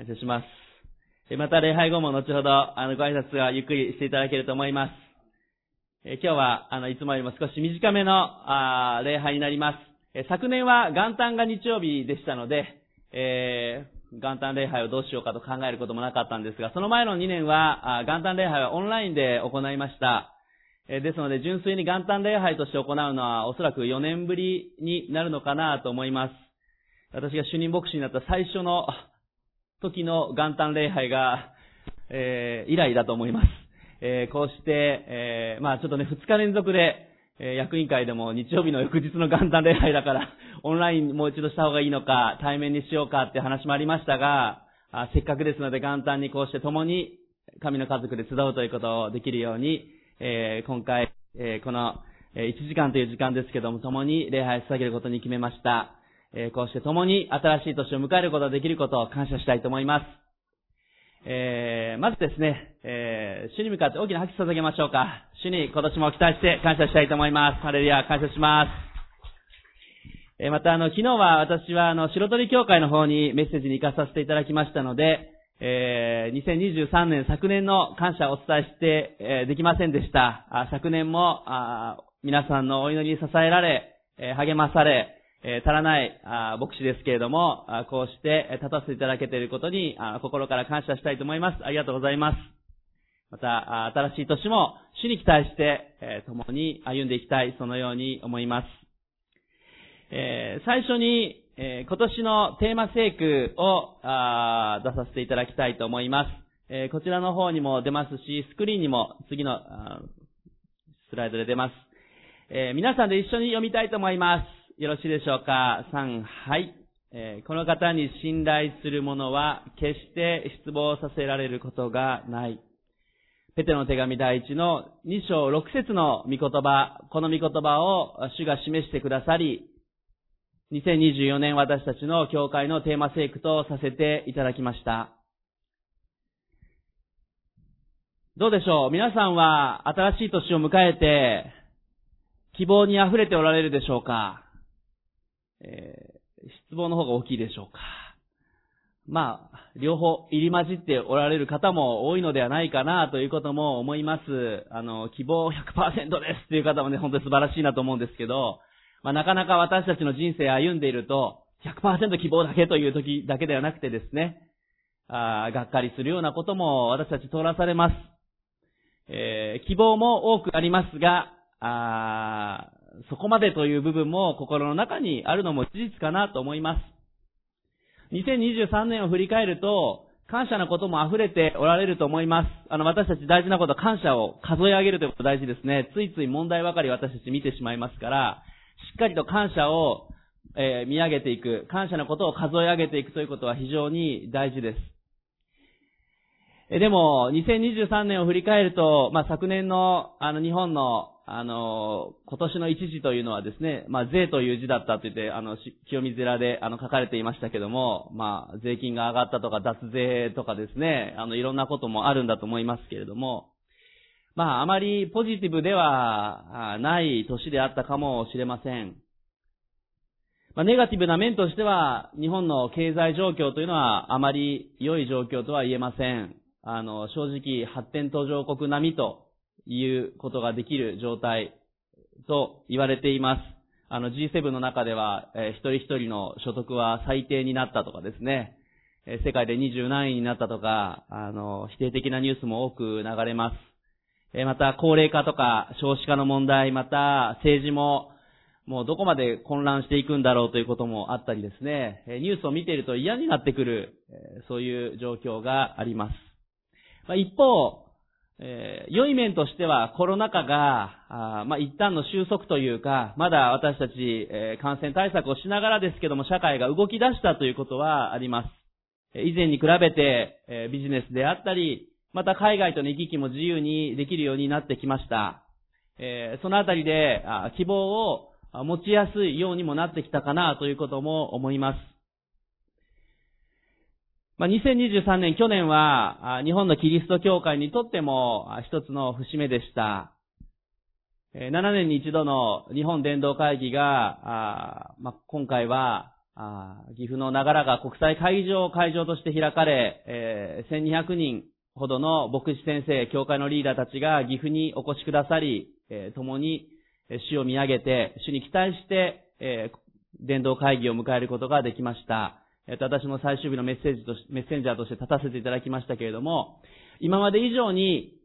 感謝します。また礼拝後も後ほど、あの、ご挨拶はゆっくりしていただけると思います。え今日は、あの、いつもよりも少し短めの、あ礼拝になります。え昨年は元旦が日曜日でしたので、えー、元旦礼拝をどうしようかと考えることもなかったんですが、その前の2年は、元旦礼拝はオンラインで行いました。えですので、純粋に元旦礼拝として行うのは、おそらく4年ぶりになるのかなと思います。私が主任牧師になった最初の時の元旦礼拝が、えー、以来だと思います。えー、こうして、えー、まあちょっとね、2日連続で、え役員会でも日曜日の翌日の元旦礼拝だから、オンラインもう一度した方がいいのか、対面にしようかって話もありましたが、あせっかくですので元旦にこうして共に神の家族で集うということをできるように、え今回、えこの、え1時間という時間ですけども、共に礼拝を捧げることに決めました。えこうして共に新しい年を迎えることができることを感謝したいと思います。えー、まずですね、えー、主に向かって大きな拍手を捧げましょうか。主に今年も期待して感謝したいと思います。ハレルヤ、感謝します。えー、またあの、昨日は私はあの、白鳥協会の方にメッセージに行かさせていただきましたので、えー、2023年昨年の感謝をお伝えして、えー、できませんでした。あ昨年もあ皆さんのお祈りに支えられ、えー、励まされ、え足らないあ牧師ですけれども、あこうして立たせていただけていることにあ心から感謝したいと思います。ありがとうございます。また、新しい年も主に期待して、え共に歩んでいきたい、そのように思います。えー、最初に、えー、今年のテーマ聖句をあ出させていただきたいと思います。えー、こちらの方にも出ますし、スクリーンにも次のスライドで出ます。え皆さんで一緒に読みたいと思います。よろしいでしょうか ?3、はい。えー、この方に信頼する者は決して失望させられることがない。ペテの手紙第一の2章6節の御言葉、この御言葉を主が示してくださり、2024年私たちの教会のテーマ聖句とさせていただきました。どうでしょう？皆さんは新しい年を迎えて希望に溢れておられるでしょうか？え、失望の方が大きいでしょうか。まあ、両方入り混じっておられる方も多いのではないかなということも思います。あの、希望100%ですっていう方もね、本当に素晴らしいなと思うんですけど、まあ、なかなか私たちの人生歩んでいると、100%希望だけという時だけではなくてですね、あがっかりするようなことも私たち通らされます。えー、希望も多くありますが、あそこまでという部分も心の中にあるのも事実かなと思います。2023年を振り返ると、感謝なことも溢れておられると思います。あの、私たち大事なこと感謝を数え上げるということ大事ですね。ついつい問題ばかり私たち見てしまいますから、しっかりと感謝を、えー、見上げていく、感謝のことを数え上げていくということは非常に大事です。えでも、2023年を振り返ると、まあ、昨年の、あの、日本のあの、今年の一時というのはですね、まあ、税という字だったと言って、あの、清水寺で、あの、書かれていましたけども、まあ、税金が上がったとか、脱税とかですね、あの、いろんなこともあるんだと思いますけれども、まあ、あまりポジティブではない年であったかもしれません。まあ、ネガティブな面としては、日本の経済状況というのはあまり良い状況とは言えません。あの、正直発展途上国並みと言うことができる状態と言われています。あの G7 の中では、えー、一人一人の所得は最低になったとかですね、えー、世界で20何位になったとか、あの、否定的なニュースも多く流れます。えー、また、高齢化とか少子化の問題、また、政治も、もうどこまで混乱していくんだろうということもあったりですね、ニュースを見ていると嫌になってくる、そういう状況があります。まあ、一方、えー、良い面としてはコロナ禍が、あまあ、一旦の収束というか、まだ私たち、えー、感染対策をしながらですけども、社会が動き出したということはあります。以前に比べて、えー、ビジネスであったり、また海外との行き来も自由にできるようになってきました。えー、そのあたりであ希望を持ちやすいようにもなってきたかなということも思います。まあ、2023年、去年は、日本のキリスト教会にとっても一つの節目でした。7年に一度の日本伝道会議が、まあ、今回は岐阜の長良川国際会議場を会場として開かれ、えー、1200人ほどの牧師先生、教会のリーダーたちが岐阜にお越しくださり、えー、共に主を見上げて、主に期待して、えー、伝道会議を迎えることができました。私も最終日のメッセージとメッセンジャーとして立たせていただきましたけれども、今まで以上に、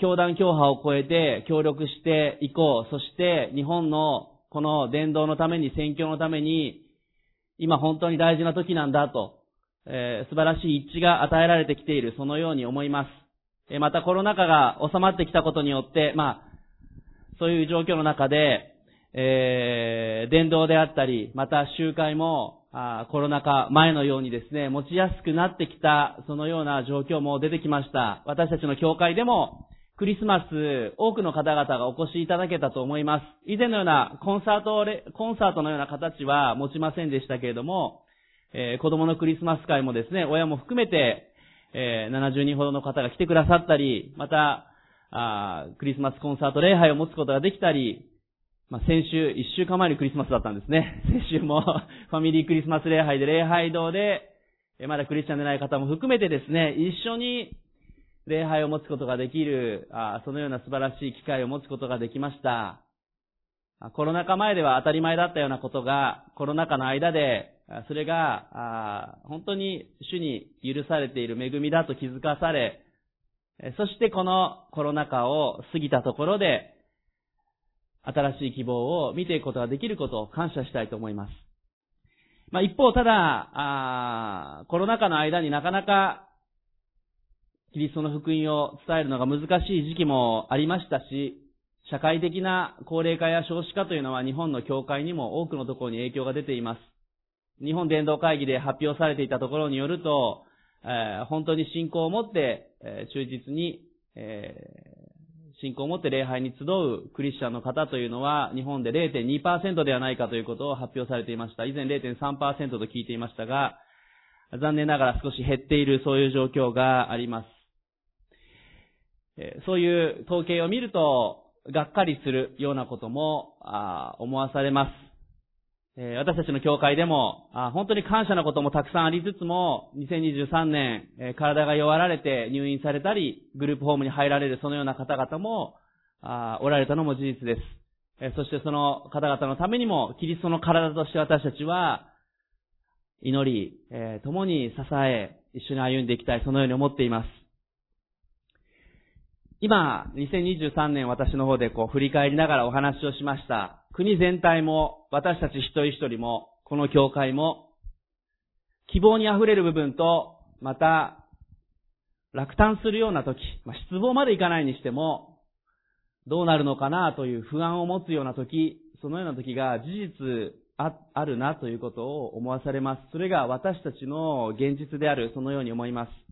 教団教派を超えて協力していこう。そして日本のこの伝道のために、宣教のために、今本当に大事な時なんだと、えー、素晴らしい一致が与えられてきている、そのように思います。えー、またコロナ禍が収まってきたことによって、まあ、そういう状況の中で、えー、伝道であったり、また集会も、あコロナ禍前のようにですね、持ちやすくなってきた、そのような状況も出てきました。私たちの教会でも、クリスマス、多くの方々がお越しいただけたと思います。以前のようなコンサート、コンサートのような形は持ちませんでしたけれども、えー、子供のクリスマス会もですね、親も含めて、えー、70人ほどの方が来てくださったり、また、あクリスマスコンサート礼拝を持つことができたり、まあ、先週、一週間前にクリスマスだったんですね。先週もファミリークリスマス礼拝で礼拝堂で、まだクリスチャンでない方も含めてですね、一緒に礼拝を持つことができる、あそのような素晴らしい機会を持つことができました。コロナ禍前では当たり前だったようなことが、コロナ禍の間で、それが、本当に主に許されている恵みだと気づかされ、そしてこのコロナ禍を過ぎたところで、新しい希望を見ていくことができることを感謝したいと思います。まあ一方、ただ、あコロナ禍の間になかなかキリストの福音を伝えるのが難しい時期もありましたし、社会的な高齢化や少子化というのは日本の教会にも多くのところに影響が出ています。日本伝道会議で発表されていたところによると、えー、本当に信仰を持って、えー、忠実に、えー、信仰を持って礼拝に集うクリスチャンの方というのは日本で0.2%ではないかということを発表されていました。以前0.3%と聞いていましたが、残念ながら少し減っているそういう状況があります。そういう統計を見ると、がっかりするようなことも思わされます。私たちの教会でも、本当に感謝なこともたくさんありつつも、2023年、体が弱られて入院されたり、グループホームに入られるそのような方々も、おられたのも事実です。そしてその方々のためにも、キリストの体として私たちは、祈り、共に支え、一緒に歩んでいきたい、そのように思っています。今、2023年私の方でこう振り返りながらお話をしました。国全体も、私たち一人一人も、この教会も、希望に溢れる部分と、また、落胆するような時、まあ、失望までいかないにしても、どうなるのかなという不安を持つような時、そのような時が事実ああるなということを思わされます。それが私たちの現実である、そのように思います。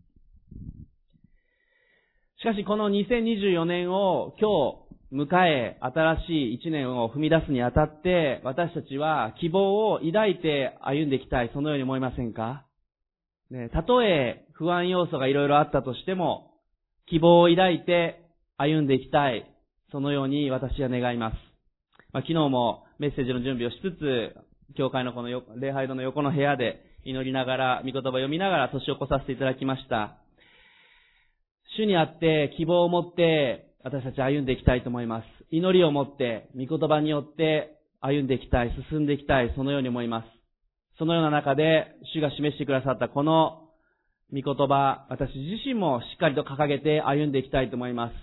しかしこの2024年を今日迎え、新しい一年を踏み出すにあたって、私たちは希望を抱いて歩んでいきたい、そのように思いませんか？ね、たとえ不安要素がいろいろあったとしても、希望を抱いて歩んでいきたい、そのように私は願います。まあ、昨日もメッセージの準備をしつつ、教会のこの礼拝堂の横の部屋で祈りながら、御言葉を読みながら年を越させていただきました。主にあって希望を持って私たち歩んでいきたいと思います。祈りを持って、御言葉によって歩んでいきたい、進んでいきたい、そのように思います。そのような中で、主が示してくださったこの御言葉、私自身もしっかりと掲げて歩んでいきたいと思います。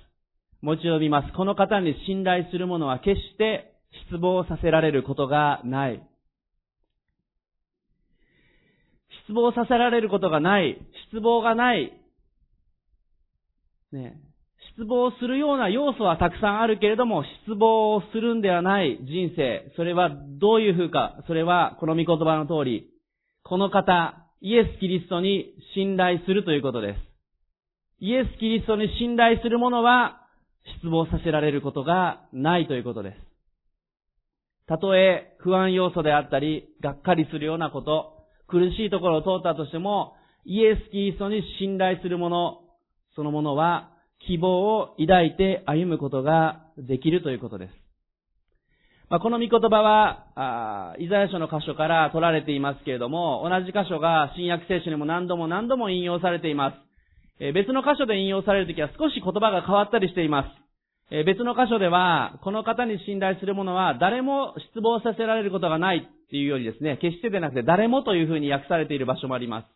もう一度呼びます。この方に信頼する者は決して失望させられることがない。失望させられることがない。失望がないね、失望するような要素はたくさんあるけれども、失望をするんではない人生。それはどういう風か。それはこの御言葉の通り、この方、イエス・キリストに信頼するということです。イエス・キリストに信頼する者は、失望させられることがないということです。たとえ不安要素であったり、がっかりするようなこと、苦しいところを通ったとしても、イエス・キリストに信頼する者、そのものは希望を抱いて歩むことができるということです。まあ、この御言葉は、あイザヤ書の箇所から取られていますけれども、同じ箇所が新約聖書にも何度も何度も引用されています。え、別の箇所で引用されるときは少し言葉が変わったりしています。え、別の箇所では、この方に信頼する者は誰も失望させられることがないっていうよりですね、決してでなくて誰もというふうに訳されている場所もあります。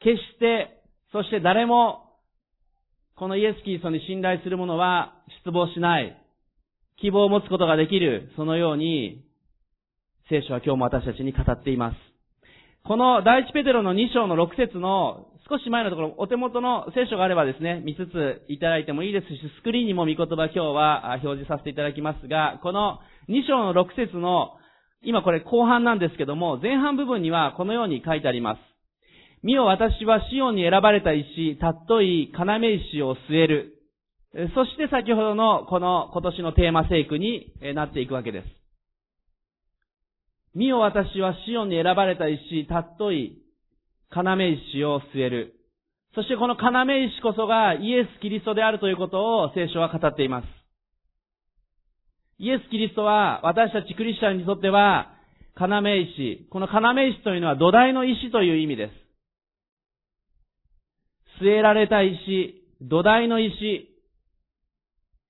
決して、そして誰も、このイエス・キリストに信頼する者は失望しない。希望を持つことができる、そのように、聖書は今日も私たちに語っています。この第一ペテロの2章の6節の少し前のところ、お手元の聖書があればですね、見つついただいてもいいですし、スクリーンにも見言葉今日は表示させていただきますが、この2章の6節の、今これ後半なんですけども、前半部分にはこのように書いてあります。見よ私はシオンに選ばれた石、たっとい要石を据える。そして先ほどのこの今年のテーマ聖句になっていくわけです。見よ私はシオンに選ばれた石、たっとい要石を据える。そしてこの要石こそがイエス・キリストであるということを聖書は語っています。イエス・キリストは私たちクリスチャンにとっては要石。この要石というのは土台の石という意味です。据えられた石、土台の石、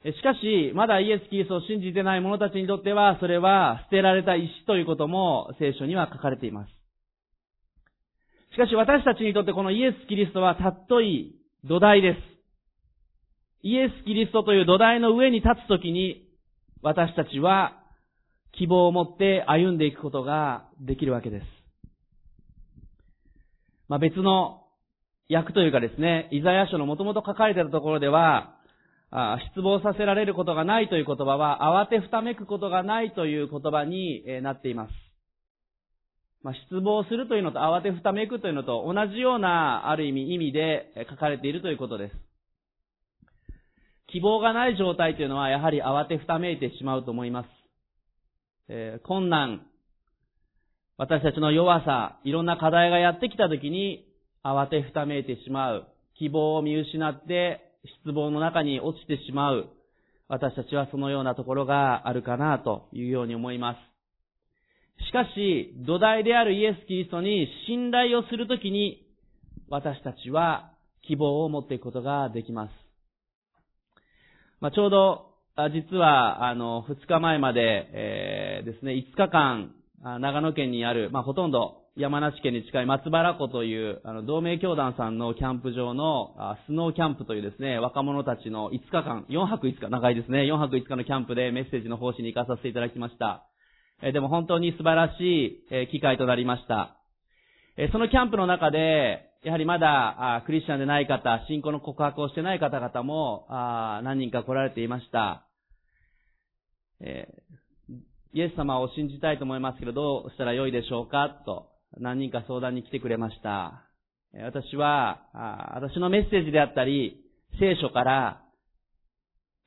しかし、まだイエス・キリストを信じてない者たちにとっては、それは捨てられた石ということも聖書には書かれています。しかし私たちにとってこのイエス・キリストはたっとい土台です。イエス・キリストという土台の上に立つときに、私たちは希望を持って歩んでいくことができるわけです。まあ、別の訳というかですね、イザヤ書のもともと書かれているところでは、失望させられることがないという言葉は、慌てふためくことがないという言葉になっています。まあ、失望するというのと慌てふためくというのと同じような、ある意味意味で書かれているということです。希望がない状態というのは、やはり慌てふためいてしまうと思います。えー、困難、私たちの弱さ、いろんな課題がやってきたときに、慌てふためいてしまう。希望を見失って、失望の中に落ちてしまう。私たちはそのようなところがあるかなというように思います。しかし、土台であるイエス・キリストに信頼をするときに、私たちは希望を持っていくことができます。まあ、ちょうど、実は、あの、2日前まで、えー、ですね、5日間、長野県にある、まあ、ほとんど山梨県に近い松原湖という、あの、同盟教団さんのキャンプ場の、スノーキャンプというですね、若者たちの5日間、4泊5日、長いですね、4泊5日のキャンプでメッセージの奉仕に行かさせていただきました。えでも本当に素晴らしい、え機会となりました。えそのキャンプの中で、やはりまだ、あクリスチャンでない方、信仰の告白をしてない方々も、あ何人か来られていました。えイエス様を信じたいと思いますけど、どうしたらよいでしょうかと何人か相談に来てくれました。私は、私のメッセージであったり、聖書から、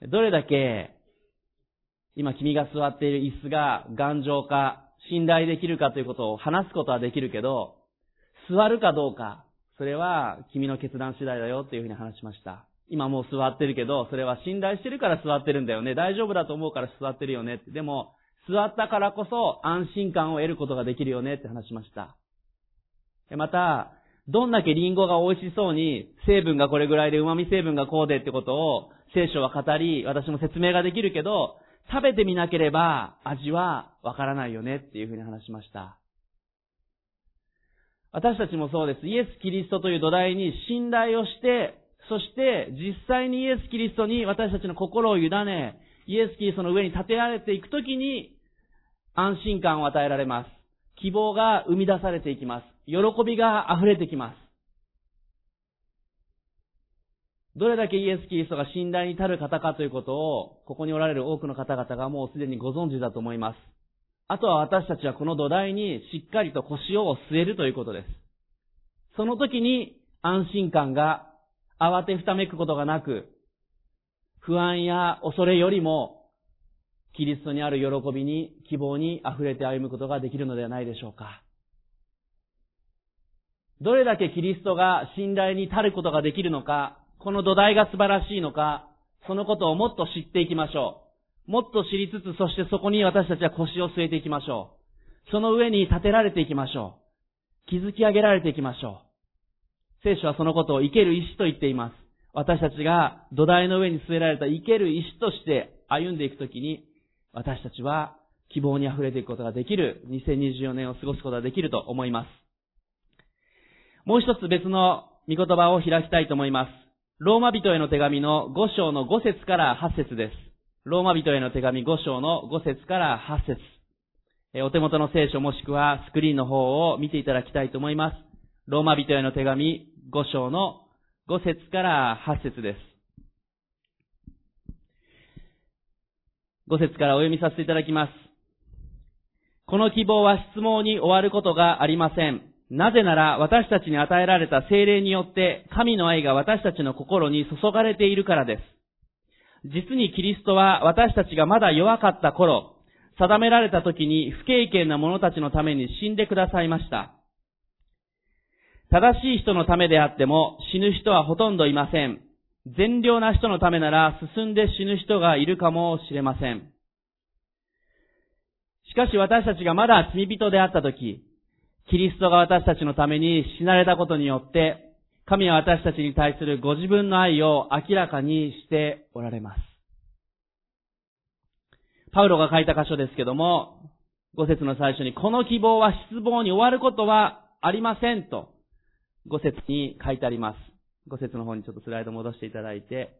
どれだけ、今君が座っている椅子が頑丈か、信頼できるかということを話すことはできるけど、座るかどうか、それは君の決断次第だよっていうふうに話しました。今もう座ってるけど、それは信頼してるから座ってるんだよね。大丈夫だと思うから座ってるよね。でも、座ったからこそ安心感を得ることができるよねって話しました。また、どんだけリンゴが美味しそうに、成分がこれぐらいで旨味成分がこうでってことを聖書は語り、私も説明ができるけど、食べてみなければ味はわからないよねっていうふうに話しました。私たちもそうです。イエス・キリストという土台に信頼をして、そして実際にイエス・キリストに私たちの心を委ね、イエス・キリストの上に立てられていくときに、安心感を与えられます。希望が生み出されていきます。喜びが溢れてきます。どれだけイエス・キリストが信頼に至る方かということを、ここにおられる多くの方々がもうすでにご存知だと思います。あとは私たちはこの土台にしっかりと腰を据えるということです。その時に安心感が慌てふためくことがなく、不安や恐れよりもキリストにある喜びに、希望に溢れて歩むことができるのではないでしょうか。どれだけキリストが信頼に足ることができるのか、この土台が素晴らしいのか、そのことをもっと知っていきましょう。もっと知りつつ、そしてそこに私たちは腰を据えていきましょう。その上に立てられていきましょう。築き上げられていきましょう。聖書はそのことを生ける石と言っています。私たちが土台の上に据えられた生ける石として歩んでいくときに、私たちは希望に溢れていくことができる2024年を過ごすことができると思います。もう一つ別の御言葉を開きたいと思います。ローマ人への手紙の5章の5節から8節です。ローマ人への手紙5章の5節から8節お手元の聖書もしくはスクリーンの方を見ていただきたいと思います。ローマ人への手紙5章の5節から8節です。5節からお読みさせていただきます。この希望は質問に終わることがありません。なぜなら私たちに与えられた精霊によって神の愛が私たちの心に注がれているからです。実にキリストは私たちがまだ弱かった頃、定められた時に不経験な者たちのために死んでくださいました。正しい人のためであっても死ぬ人はほとんどいません。善良な人のためなら進んで死ぬ人がいるかもしれません。しかし私たちがまだ罪人であった時、キリストが私たちのために死なれたことによって、神は私たちに対するご自分の愛を明らかにしておられます。パウロが書いた箇所ですけども、五節の最初に、この希望は失望に終わることはありませんと、五節に書いてあります。五節の方にちょっとスライド戻していただいて、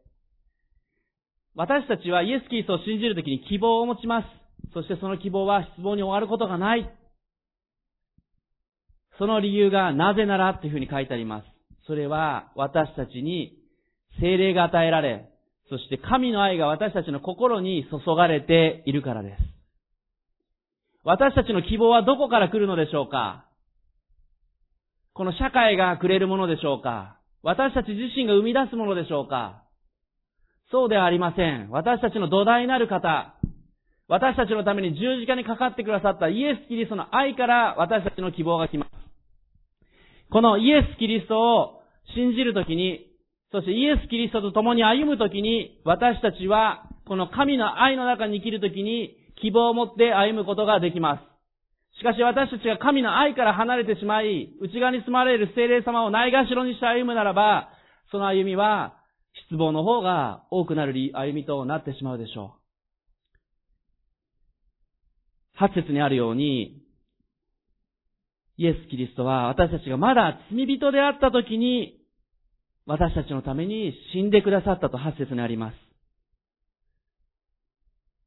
私たちはイエス・キリストを信じるときに希望を持ちます。そしてその希望は失望に終わることがない。その理由がなぜならというふうに書いてあります。それは私たちに精霊が与えられ、そして神の愛が私たちの心に注がれているからです。私たちの希望はどこから来るのでしょうかこの社会がくれるものでしょうか？私たち自身が生み出すものでしょうか？そうではありません。私たちの土台なる方、私たちのために十字架にかかってくださったイエス・キリストの愛から私たちの希望が来ます。このイエス・キリストを信じるときに、そしてイエス・キリストと共に歩むときに、私たちは、この神の愛の中に生きるときに、希望を持って歩むことができます。しかし私たちが神の愛から離れてしまい、内側に住まれる精霊様をないがしろにして歩むならば、その歩みは、失望の方が多くなる歩みとなってしまうでしょう。八節にあるように、イエス・キリストは私たちがまだ罪人であった時に、私たちのために死んでくださったと8節にあります。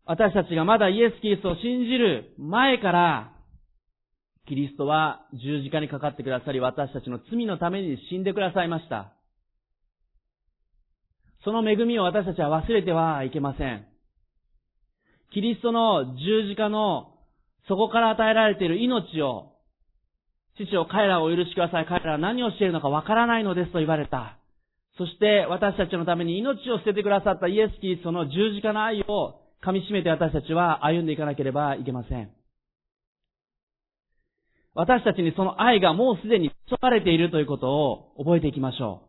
私たちがまだイエス・キリストを信じる前から、キリストは十字架にかかってくださり、私たちの罪のために死んでくださいました。その恵みを私たちは忘れてはいけません。キリストの十字架のそこから与えられている命を父を彼らをお許しください。彼らは何をしているのかわからないのですと言われた。そして私たちのために命を捨ててくださったイエス・キリストの十字架の愛を噛み締めて私たちは歩んでいかなければいけません。私たちにその愛がもうすでに注がれているということを覚えていきましょ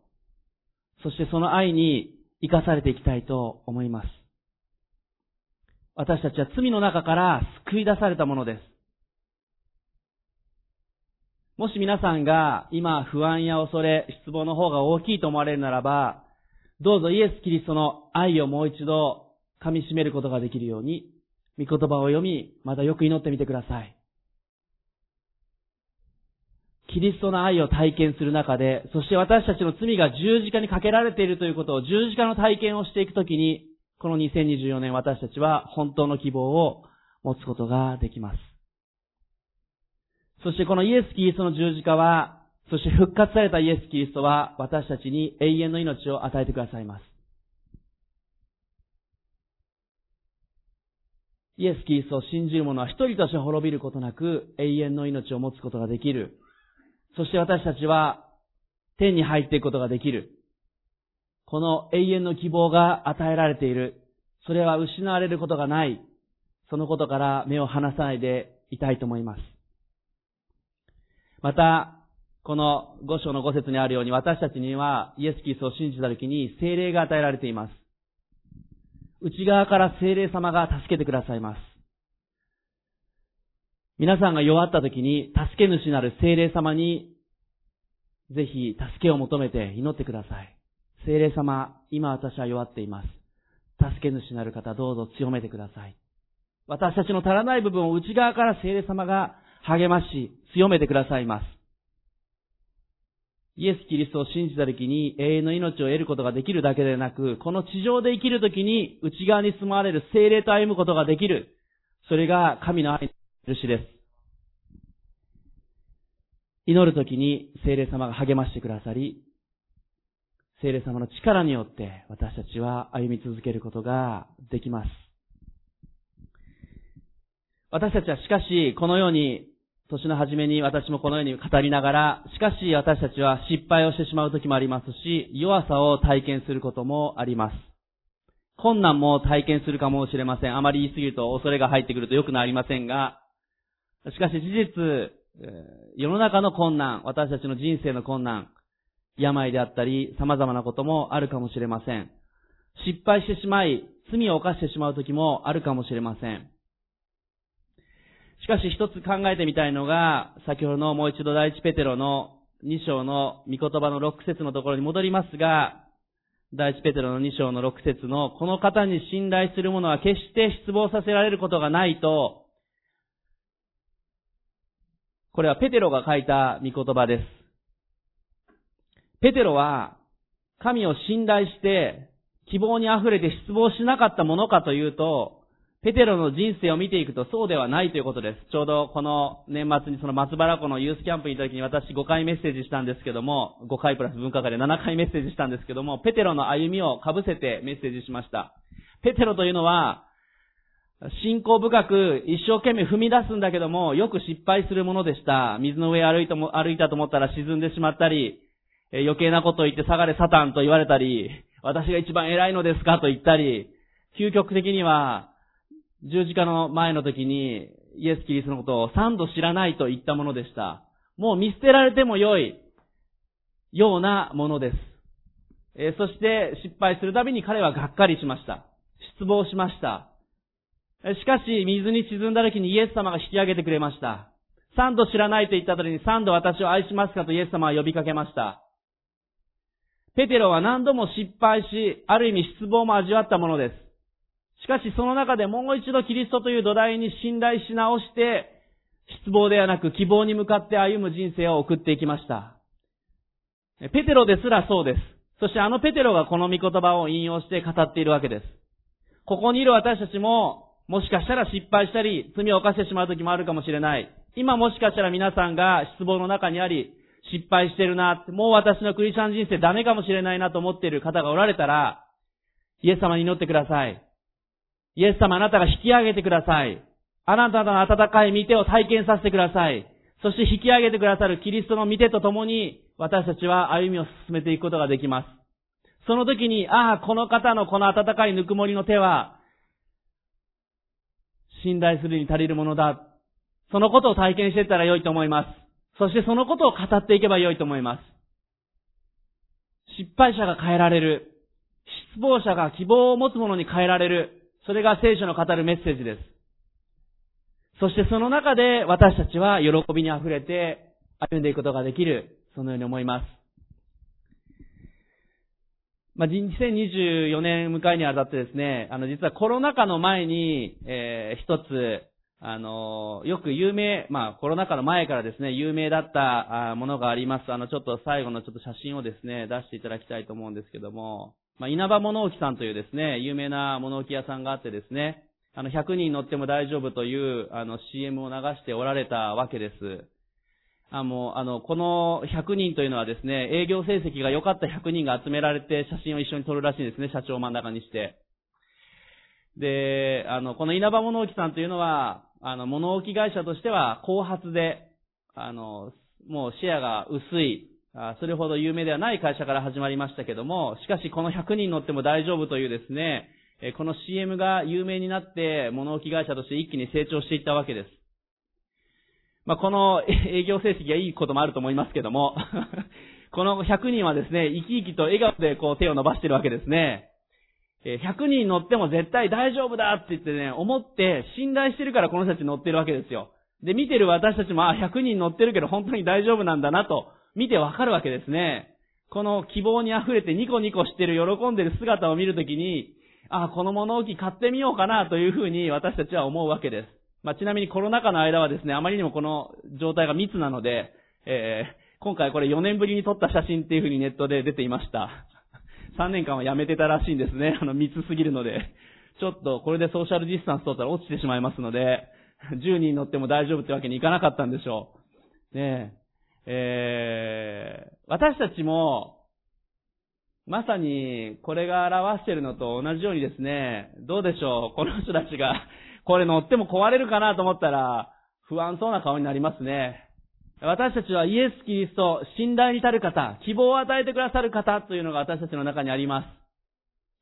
う。そしてその愛に生かされていきたいと思います。私たちは罪の中から救い出されたものです。もし皆さんが今不安や恐れ、失望の方が大きいと思われるならば、どうぞイエス・キリストの愛をもう一度噛み締めることができるように、御言葉を読み、またよく祈ってみてください。キリストの愛を体験する中で、そして私たちの罪が十字架にかけられているということを十字架の体験をしていくときに、この2024年私たちは本当の希望を持つことができます。そしてこのイエス・キリストの十字架は、そして復活されたイエス・キリストは私たちに永遠の命を与えてくださいます。イエス・キリストを信じる者は一人として滅びることなく永遠の命を持つことができる。そして私たちは天に入っていくことができる。この永遠の希望が与えられている。それは失われることがない。そのことから目を離さないでいたいと思います。また、この五章の五節にあるように私たちにはイエス・キリストを信じたときに精霊が与えられています。内側から精霊様が助けてくださいます。皆さんが弱った時に、助け主なる精霊様に、ぜひ助けを求めて祈ってください。精霊様、今私は弱っています。助け主なる方、どうぞ強めてください。私たちの足らない部分を内側から精霊様が励まし、強めてくださいます。イエス・キリストを信じた時に永遠の命を得ることができるだけでなく、この地上で生きる時に内側に住まわれる精霊と歩むことができる。それが神の愛印です。祈る時に精霊様が励ましてくださり、精霊様の力によって私たちは歩み続けることができます。私たちはしかし、このように、年の初めに私もこのように語りながら、しかし私たちは失敗をしてしまう時もありますし、弱さを体験することもあります。困難も体験するかもしれません。あまり言い過ぎると恐れが入ってくると良くなりませんが、しかし事実、世の中の困難、私たちの人生の困難、病であったり、様々なこともあるかもしれません。失敗してしまい、罪を犯してしまう時もあるかもしれません。しかし一つ考えてみたいのが、先ほどのもう一度第一ペテロの2章の御言葉の6節のところに戻りますが、第一ペテロの2章の6節の、この方に信頼する者は決して失望させられることがないと、これはペテロが書いた御言葉です。ペテロは、神を信頼して、希望に溢れて失望しなかったものかというと、ペテロの人生を見ていくとそうではないということです。ちょうどこの年末にその松原湖のユースキャンプにいた時に私5回メッセージしたんですけども、5回プラス文化会で7回メッセージしたんですけども、ペテロの歩みを被せてメッセージしました。ペテロというのは、信仰深く一生懸命踏み出すんだけども、よく失敗するものでした。水の上歩いたも歩いたと思ったら沈んでしまったり、余計なことを言って下がれサタンと言われたり、私が一番偉いのですかと言ったり、究極的には、十字架の前の時にイエス・キリストのことを三度知らないと言ったものでした。もう見捨てられてもよいようなものです。え、そして失敗するたびに彼はがっかりしました。失望しました。しかし、水に沈んだ時にイエス様が引き上げてくれました。三度知らないと言った時に三度私を愛しますかとイエス様は呼びかけました。ペテロは何度も失敗し、ある意味失望も味わったものです。しかしその中でもう一度キリストという土台に信頼し直して、失望ではなく希望に向かって歩む人生を送っていきました。ペテロですらそうです。そしてあのペテロがこの御言葉を引用して語っているわけです。ここにいる私たちも、もしかしたら失敗したり、罪を犯してしまう時もあるかもしれない。今もしかしたら皆さんが失望の中にあり、失敗してるな、もう私のクリスチャン人生ダメかもしれないなと思っている方がおられたら、イエス様に祈ってください。イエス様あなたが引き上げてください。あなたの温かい御手を体験させてください。そして引き上げてくださるキリストの御手と共に私たちは歩みを進めていくことができます。その時に、ああ、この方のこの温かいぬくもりの手は、信頼するに足りるものだ。そのことを体験していったら良いと思います。そしてそのことを語っていけば良いと思います。失敗者が変えられる。失望者が希望を持つものに変えられる。それが聖書の語るメッセージです。そしてその中で私たちは喜びに溢れて歩んでいくことができる、そのように思います。まあ、2024年迎えにあたってですね、あの、実はコロナ禍の前に、えー、一つ、あの、よく有名、まあ、コロナ禍の前からですね、有名だったものがあります。あの、ちょっと最後のちょっと写真をですね、出していただきたいと思うんですけども、まあ、稲葉物置さんというですね、有名な物置屋さんがあってですね、あの、100人乗っても大丈夫という、あの、CM を流しておられたわけです。あの、あの、この100人というのはですね、営業成績が良かった100人が集められて写真を一緒に撮るらしいんですね、社長を真ん中にして。で、あの、この稲葉物置さんというのは、あの、物置会社としては、後発で、あの、もうシェアが薄い、それほど有名ではない会社から始まりましたけども、しかしこの100人乗っても大丈夫というですね、この CM が有名になって物置会社として一気に成長していったわけです。まあ、この営業成績がいいこともあると思いますけども、この100人はですね、生き生きと笑顔でこう手を伸ばしてるわけですね。100人乗っても絶対大丈夫だって言ってね、思って信頼してるからこの人たち乗ってるわけですよ。で、見てる私たちも、あ、100人乗ってるけど本当に大丈夫なんだなと、見てわかるわけですね。この希望に溢れてニコニコしてる、喜んでる姿を見るときに、あ、この物置買ってみようかなというふうに私たちは思うわけです。まあ、ちなみにコロナ禍の間はですね、あまりにもこの状態が密なので、えー、今回これ4年ぶりに撮った写真っていうふうにネットで出ていました。3年間はやめてたらしいんですね。あの、密すぎるので。ちょっと、これでソーシャルディスタンス取ったら落ちてしまいますので、10人乗っても大丈夫ってわけにいかなかったんでしょう。ねえ、えー、私たちも、まさに、これが表しているのと同じようにですね、どうでしょう、この人たちが、これ乗っても壊れるかなと思ったら、不安そうな顔になりますね。私たちはイエス・キリスト、信頼に至る方、希望を与えてくださる方というのが私たちの中にあります。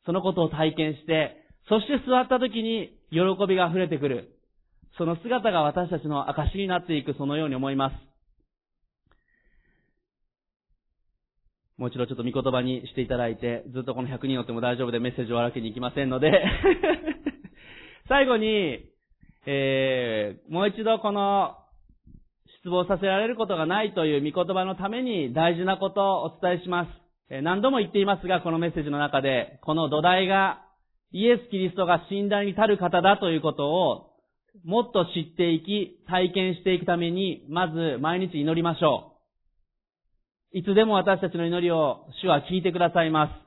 そのことを体験して、そして座った時に喜びが溢れてくる。その姿が私たちの証になっていく、そのように思います。もう一度ちょっと見言葉にしていただいて、ずっとこの100人乗っても大丈夫でメッセージを荒けに行きませんので最後に、えー、もう一度この失望させられることがないという御言葉のために大事なことをお伝えします。何度も言っていますが、このメッセージの中で、この土台がイエス・キリストが信頼に足る方だということをもっと知っていき、体験していくために、まず毎日祈りましょう。いつでも私たちの祈りを主は聞いてくださいます。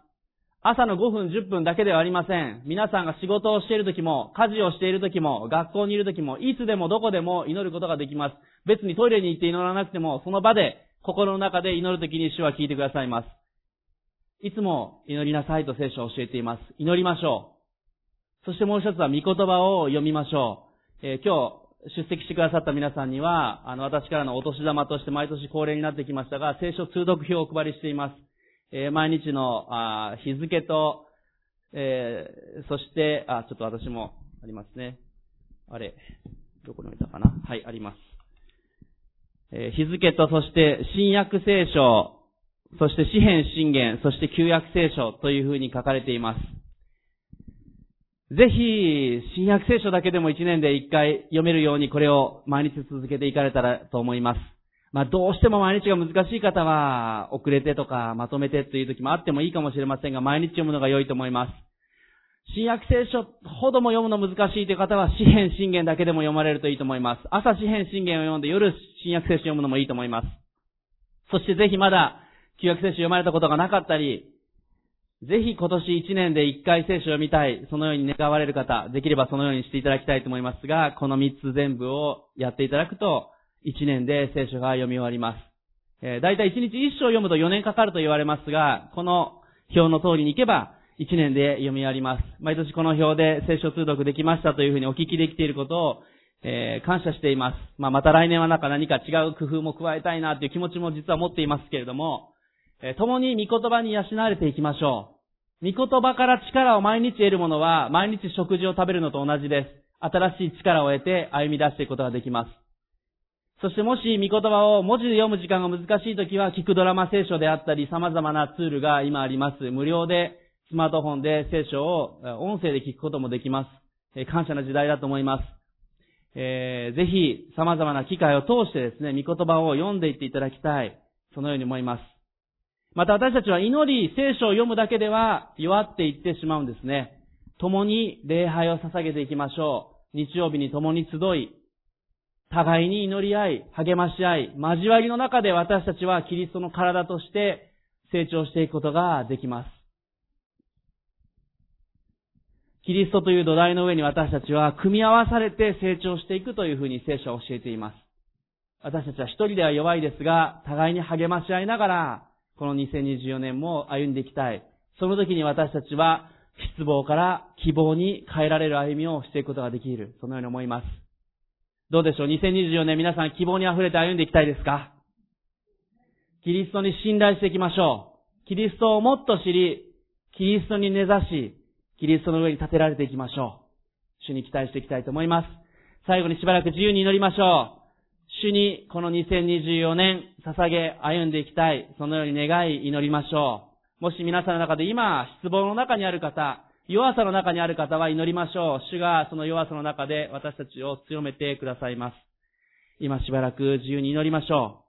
朝の5分、10分だけではありません。皆さんが仕事をしている時も、家事をしている時も、学校にいる時も、いつでもどこでも祈ることができます。別にトイレに行って祈らなくても、その場で、心の中で祈るときに主は聞いてくださいます。いつも祈りなさいと聖書を教えています。祈りましょう。そしてもう一つは御言葉を読みましょう。えー、今日、出席してくださった皆さんには、あの、私からのお年玉として毎年恒例になってきましたが、聖書通読表をお配りしています。え、毎日の、あ日付と、えー、そして、あ、ちょっと私もありますね。あれ、どこに置いたかな？はい、あります。え日付とそして新約聖書、そして詩篇信玄、そして旧約聖書というふうに書かれています。ぜひ、新約聖書だけでも一年で一回読めるようにこれを毎日続けていかれたらと思います。まあどうしても毎日が難しい方は遅れてとかまとめてという時もあってもいいかもしれませんが毎日読むのが良いと思います。新約聖書ほども読むの難しいという方は、詩篇信玄だけでも読まれるといいと思います。朝詩篇信玄を読んで夜新約聖書読むのもいいと思います。そしてぜひまだ旧約聖書読まれたことがなかったり、ぜひ今年1年で1回聖書を読みたい、そのように願われる方、できればそのようにしていただきたいと思いますが、この3つ全部をやっていただくと、1年で聖書が読み終わります。えー、だいたい1日1章読むと4年かかると言われますが、この表の通りに行けば、一年で読み終わります。毎年この表で聖書通読できましたというふうにお聞きできていることを、えー、感謝しています。まあ、また来年はなんか何か違う工夫も加えたいなという気持ちも実は持っていますけれども、えー、共に御言葉に養われていきましょう。御言葉から力を毎日得るものは、毎日食事を食べるのと同じです。新しい力を得て歩み出していくことができます。そしてもし御言葉を文字で読む時間が難しいときは、聞くドラマ聖書であったり、様々なツールが今あります。無料でスマートフォンで聖書を音声で聞くこともできます。感謝の時代だと思います。えー、ぜひ様々な機会を通してですね、御言葉を読んでいっていただきたい。そのように思います。また私たちは祈り、聖書を読むだけでは弱っていってしまうんですね。共に礼拝を捧げていきましょう。日曜日に共に集い、互いに祈り合い、励まし合い、交わりの中で私たちはキリストの体として成長していくことができます。キリストという土台の上に私たちは組み合わされて成長していくというふうに聖書は教えています。私たちは一人では弱いですが、互いに励まし合いながら、この2024年も歩んでいきたい。その時に私たちは失望から希望に変えられる歩みをしていくことができる。そのように思います。どうでしょう ?2024 年皆さん希望に溢れて歩んでいきたいですか？キリストに信頼していきましょう。キリストをもっと知り、キリストに根ざし、キリストの上に立てられていきましょう。主に期待していきたいと思います。最後にしばらく自由に祈りましょう。主にこの2024年捧げ歩んでいきたい。そのように願い祈りましょう。もし皆さんの中で今、失望の中にある方、弱さの中にある方は祈りましょう。主がその弱さの中で私たちを強めてくださいます。今しばらく自由に祈りましょう。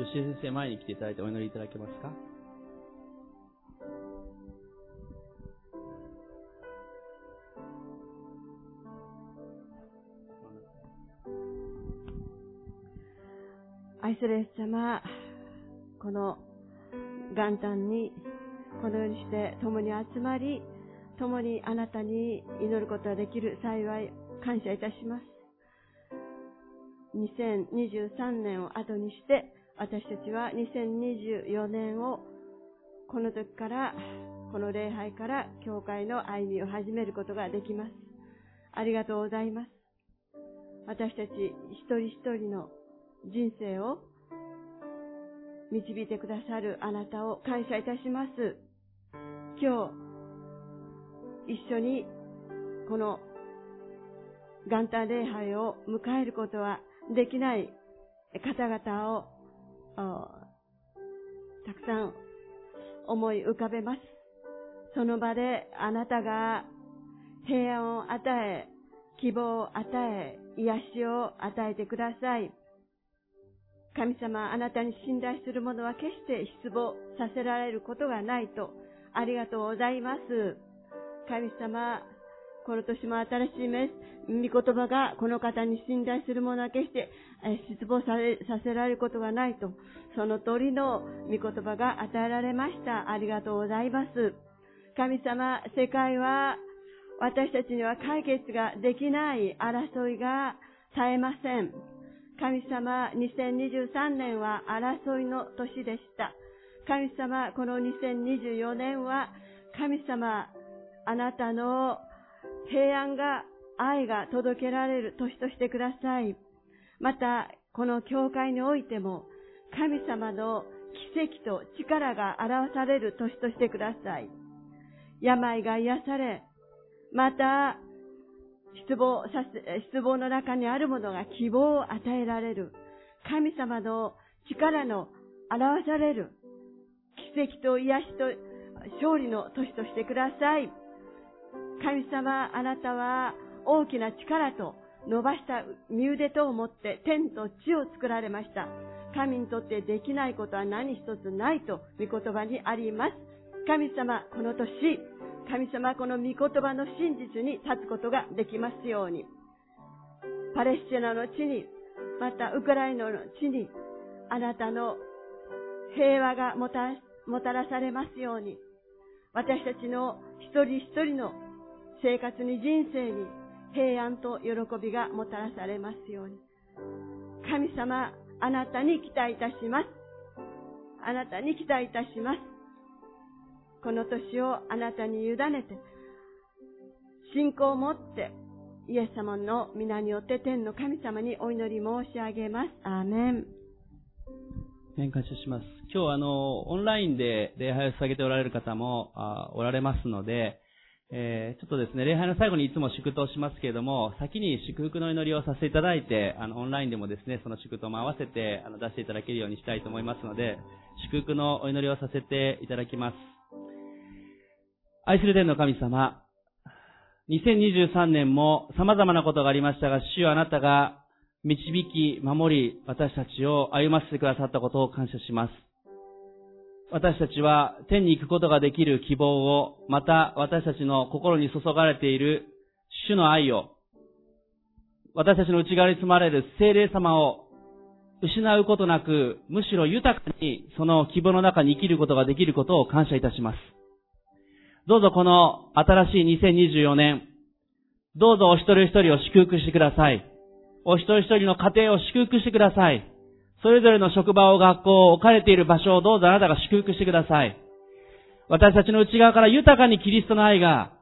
吉江先生、前に来ていただいてお祈りいただけますか？愛する様、この元旦にこのようにして共に集まり、共にあなたに祈ることができる幸い感謝いたします。2023年を後にして私たちは2024年をこの時から、この礼拝から教会の歩みを始めることができます。ありがとうございます。私たち一人一人の人生を導いてくださるあなたを感謝いたします。今日、一緒にこの元旦礼拝を迎えることはできない方々をたくさん思い浮かべます。その場であなたが平安を与え、希望を与え、癒しを与えてください。神様、あなたに信頼する者は決して失望させられることがないと、ありがとうございます。神様、この年も新しいメス、御言葉がこの方に信頼する者は決して失望されさせられることがないと、その通りの御言葉が与えられました。ありがとうございます。神様、世界は私たちには解決ができない争いが絶えません。神様、2023年は争いの年でした。神様、この2024年は神様、あなたの平安が、愛が届けられる年としてください。また、この教会においても、神様の奇跡と力が表される年としてください。病が癒され、また、失望させ、失望の中にあるものが希望を与えられる。神様の力の表される。奇跡と癒しと勝利の年としてください。神様、あなたは大きな力と伸ばした身腕と思って天と地を作られました。神にとってできないことは何一つないと御言葉にあります。神様、この年、神様、この御言葉の真実に立つことができますように。パレスチナの地に、またウクライナの地に、あなたの平和がもたもたらされますように。私たちの一人一人の生活に人生に平安と喜びがもたらされますように。神様、あなたに期待いたします。あなたに期待いたします。この年をあなたに委ねて、信仰を持って、イエス様の皆によって天の神様にお祈り申し上げます。アーメン。感謝します。今日あの、オンラインで礼拝を捧げておられる方もあおられますので、えー、ちょっとですね、礼拝の最後にいつも祝祷しますけれども、先に祝福の祈りをさせていただいて、あの、オンラインでもですね、その祝祷も合わせて、あの、出していただけるようにしたいと思いますので、祝福のお祈りをさせていただきます。愛する天の神様、2023年も様々なことがありましたが、主よあなたが導き、守り、私たちを歩ませてくださったことを感謝します。私たちは天に行くことができる希望を、また私たちの心に注がれている主の愛を、私たちの内側に住まれる精霊様を失うことなく、むしろ豊かにその希望の中に生きることができることを感謝いたします。どうぞこの新しい2024年、どうぞお一人一人を祝福してください。お一人一人の家庭を祝福してください。それぞれの職場を学校を置かれている場所をどうぞあなたが祝福してください。私たちの内側から豊かにキリストの愛が、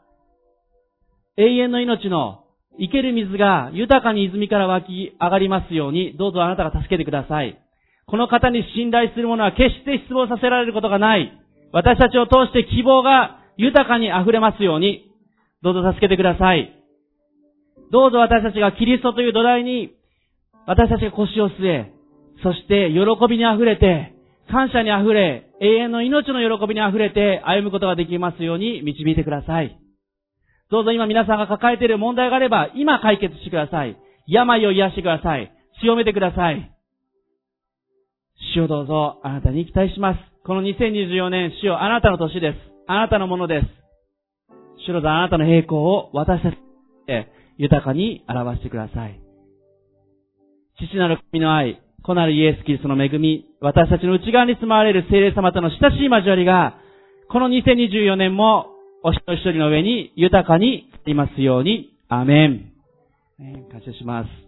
永遠の命の生ける水が豊かに泉から湧き上がりますように、どうぞあなたが助けてください。この方に信頼する者は決して失望させられることがない。私たちを通して希望が豊かに溢れますように、どうぞ助けてください。どうぞ私たちがキリストという土台に、私たちが腰を据え、そして喜びに溢れて、感謝に溢れ、永遠の命の喜びに溢れて歩むことができますように導いてください。どうぞ今皆さんが抱えている問題があれば、今解決してください。病を癒してください。強めてください。主をどうぞ、あなたに期待します。この2024年、主よあなたの年です。あなたのものです。主よあなたの栄光を私たちで豊かに表してください。父なる神の愛、となるイエス・キリストの恵み、私たちの内側に住まわれる聖霊様との親しい交わりが、この2024年もお一人一人の上に豊かにありますように。アメン。感謝します。